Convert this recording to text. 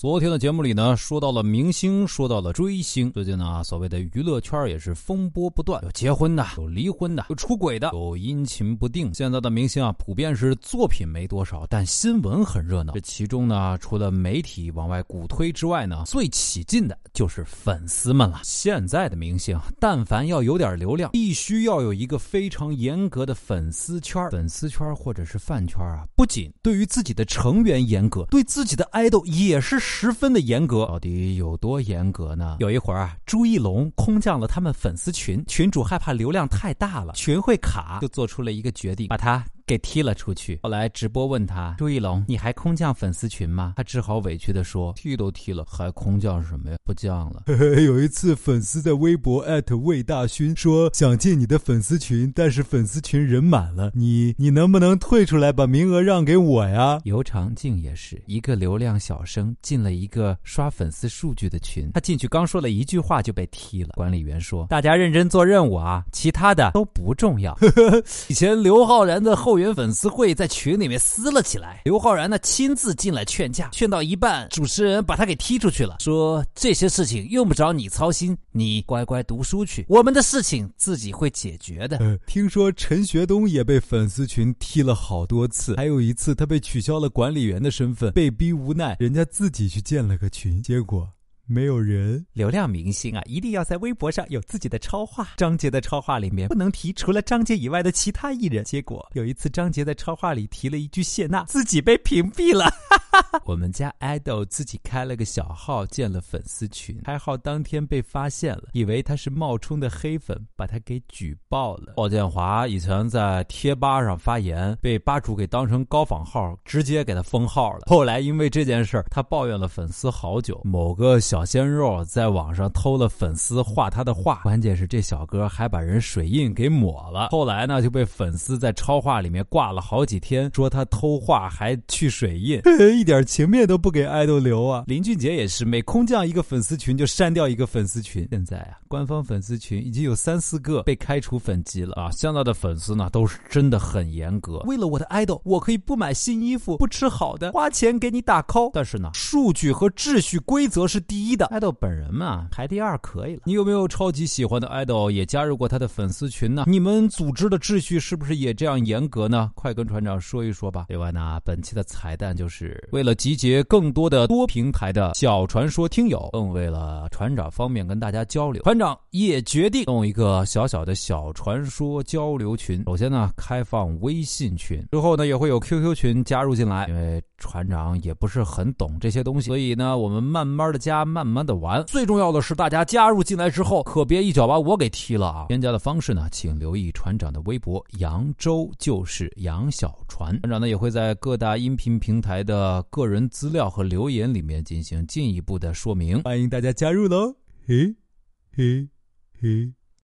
昨天的节目里呢，说到了明星，说到了追星。最近呢，所谓的娱乐圈也是风波不断，有结婚的，有离婚的，有出轨的，有阴晴不定。现在的明星啊，普遍是作品没多少，但新闻很热闹。这其中呢，除了媒体往外鼓推之外呢，最起劲的就是粉丝们了。现在的明星，但凡要有点流量，必须要有一个非常严格的粉丝圈。粉丝圈或者是饭圈啊，不仅对于自己的成员严格，对自己的爱豆也是。十分的严格，到底有多严格呢？有一会儿啊，朱一龙空降了他们粉丝群，群主害怕流量太大了，群会卡，就做出了一个决定，把他。给踢了出去。后来直播问他：“朱一龙，你还空降粉丝群吗？”他只好委屈的说：“踢都踢了，还空降什么呀？不降了。”有一次，粉丝在微博艾特魏大勋说想进你的粉丝群，但是粉丝群人满了，你你能不能退出来把名额让给我呀？尤长靖也是一个流量小生，进了一个刷粉丝数据的群，他进去刚说了一句话就被踢了。管理员说：“大家认真做任务啊，其他的都不重要。” 以前刘昊然的后。原粉丝会在群里面撕了起来，刘昊然呢亲自进来劝架，劝到一半，主持人把他给踢出去了，说这些事情用不着你操心，你乖乖读书去，我们的事情自己会解决的。听说陈学冬也被粉丝群踢了好多次，还有一次他被取消了管理员的身份，被逼无奈，人家自己去建了个群，结果。没有人，流量明星啊，一定要在微博上有自己的超话。张杰的超话里面不能提除了张杰以外的其他艺人。结果有一次，张杰在超话里提了一句谢娜，自己被屏蔽了。我们家爱豆自己开了个小号，建了粉丝群，开号当天被发现了，以为他是冒充的黑粉，把他给举报了。鲍建华以前在贴吧上发言，被吧主给当成高仿号，直接给他封号了。后来因为这件事他抱怨了粉丝好久。某个小鲜肉在网上偷了粉丝画他的画，关键是这小哥还把人水印给抹了。后来呢，就被粉丝在超话里面挂了好几天，说他偷画还去水印。一 点情面都不给爱豆留啊！林俊杰也是，每空降一个粉丝群就删掉一个粉丝群。现在啊，官方粉丝群已经有三四个被开除粉籍了啊！现在的粉丝呢，都是真的很严格。为了我的爱豆，我可以不买新衣服，不吃好的，花钱给你打 call。但是呢，数据和秩序规则是第一的，爱豆本人嘛排第二可以了。你有没有超级喜欢的爱豆也加入过他的粉丝群呢？你们组织的秩序是不是也这样严格呢？快跟船长说一说吧。另外呢，本期的彩蛋就是。为了集结更多的多平台的小传说听友，更为了船长方便跟大家交流，船长也决定弄一个小小的小传说交流群。首先呢，开放微信群，之后呢也会有 QQ 群加入进来。因为船长也不是很懂这些东西，所以呢我们慢慢的加，慢慢的玩。最重要的是，大家加入进来之后，可别一脚把我给踢了啊！添加的方式呢，请留意船长的微博“扬州就是杨小船”。船长呢也会在各大音频平台的。个人资料和留言里面进行进一步的说明，欢迎大家加入喽！嘿，嘿，嘿。